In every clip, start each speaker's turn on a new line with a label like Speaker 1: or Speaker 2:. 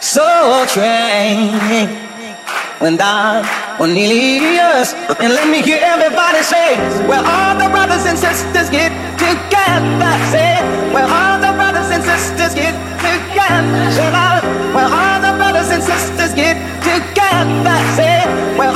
Speaker 1: Soul train went Don Cornelius. And let me hear everybody say, Well, all the brothers and sisters get together. Say, Well, all the brothers and sisters get together. Well, all the brothers and sisters get together. Say, Well,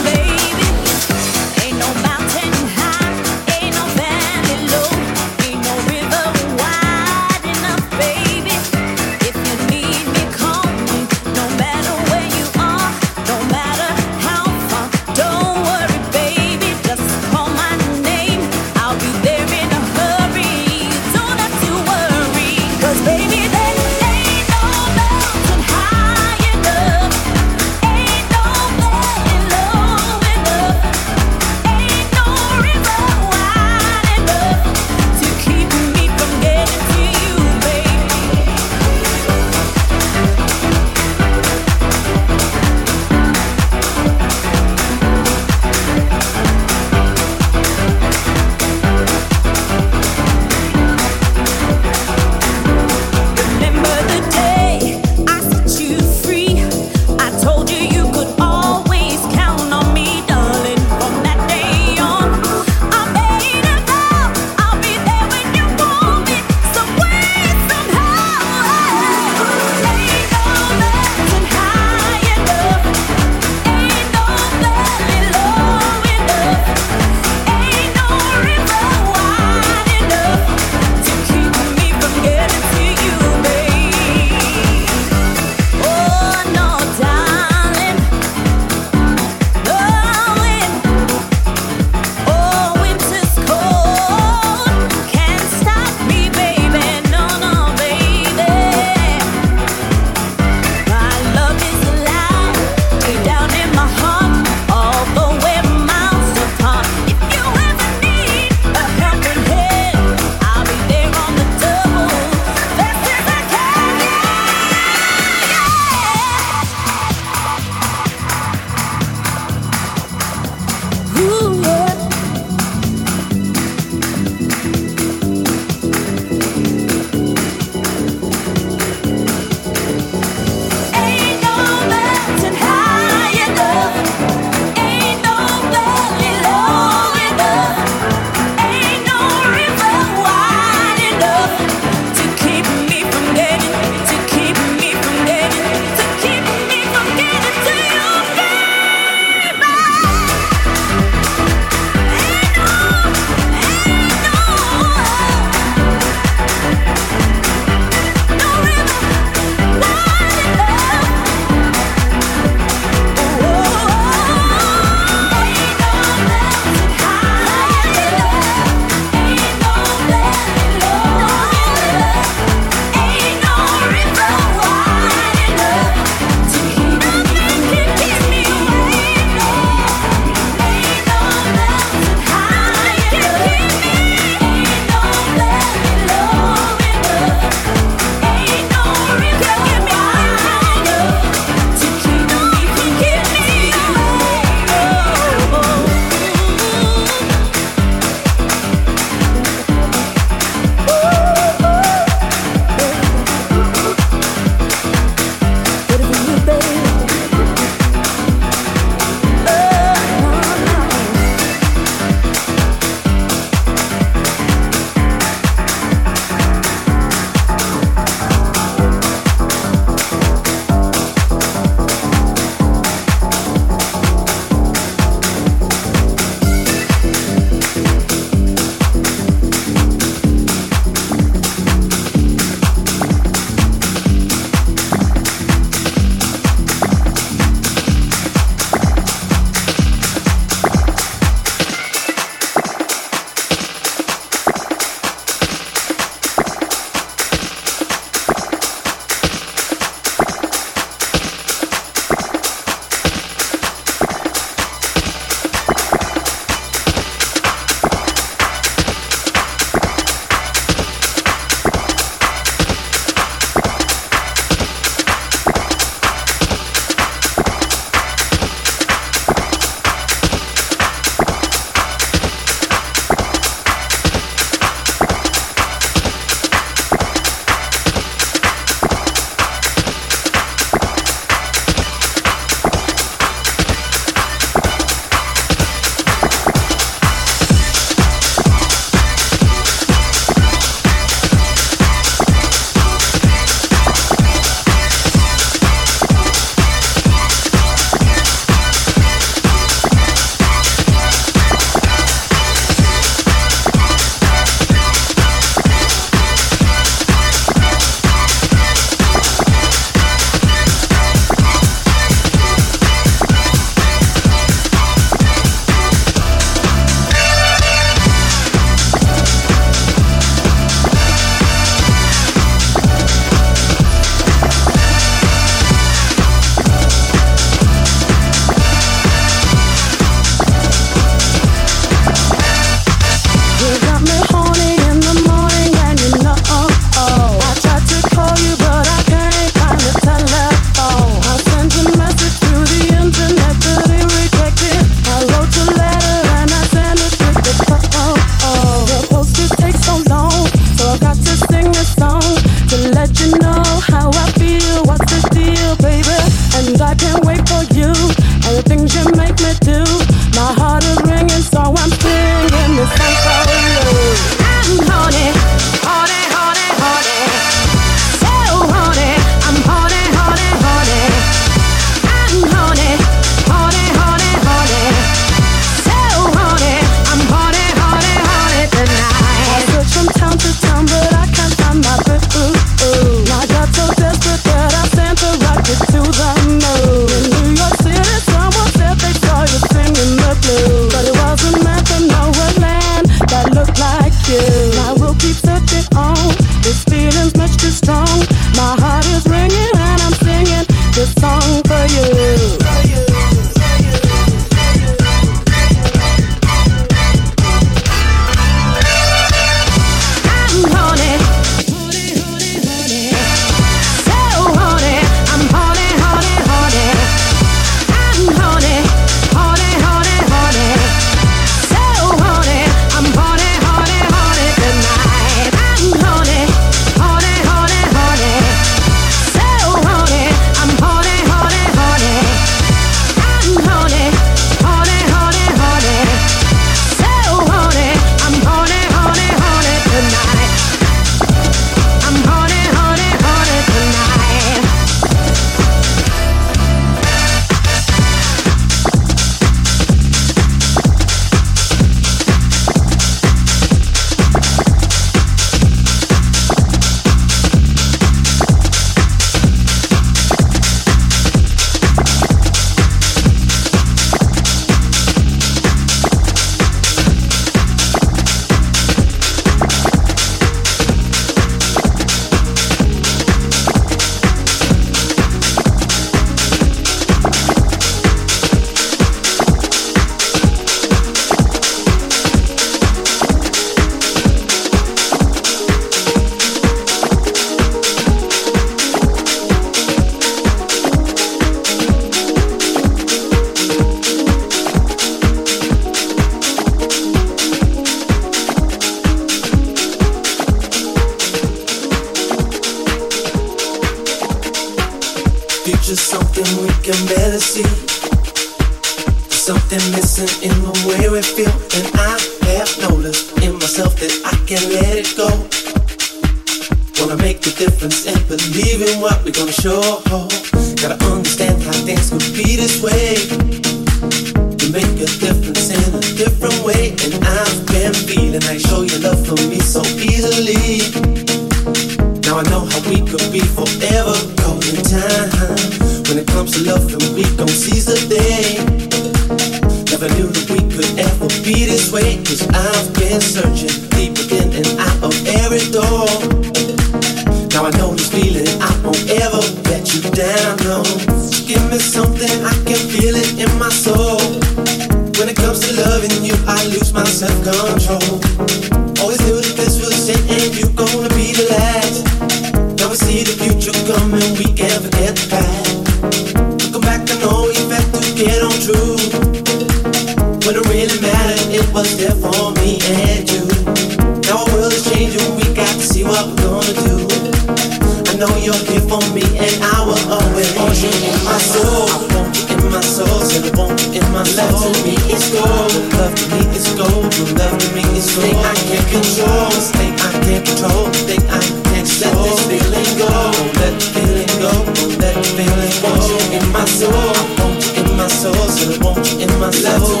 Speaker 1: my soul. I want you in my soul, said I want you in my soul. Love to me is gold, love to me is gold, love to me is gold. Thing I can't control, thing I can't control, thing I can't let this feeling go. Won't let the feeling go. Won't let the feeling go. Want you in my soul. I want you in my soul. Said I want you in my. Love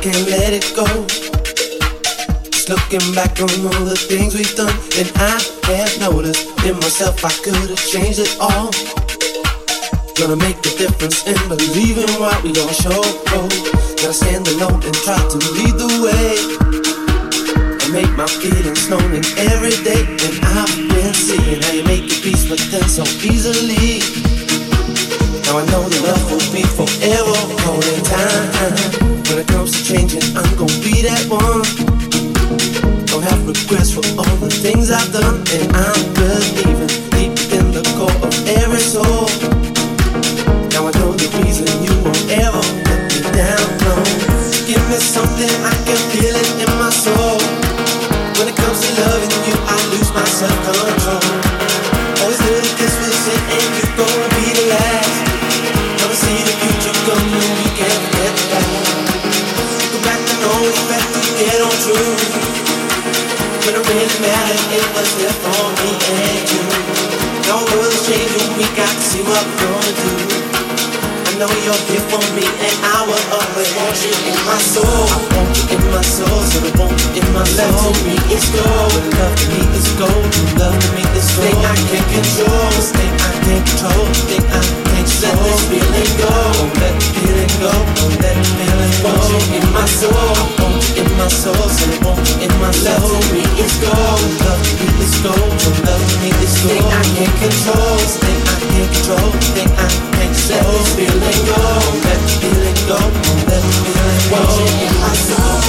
Speaker 1: can't let it go. Just looking back on all the things we've done, and I have noticed in myself I could have changed it all. Gonna make a difference in believing what we gonna show. Gotta stand alone and try to lead the way. And make my feelings known in every day. And I've been seeing how you make your peace with them so easily. Now I know the love will be forever, holding time. When it comes to changing, I'm gonna be that one. Don't have regrets for all the things I've done, and I'm believing deep in the core of every soul. Now I know the reason you won't ever let me down. No, give me something I can feel it in my soul. When it comes to loving you, I lose my self control. Got to see what we're gonna do. I know you're here for me, and I will always want you in my soul. I want you in my soul, so I want you in my soul. Love to me is gold, love to me is gold, love to me is gold. Thing I can't control, thing I can't control, thing I can't let this feeling go. Won't let the feeling go, won't let the feeling go. Want you in my soul my soul, you in my soul. Love to me is gold, love me is gold, love me is gold. Thing I can't control, thing I can't control, thing I can't let this feeling go, let the feeling go, let the feeling go. In my soul.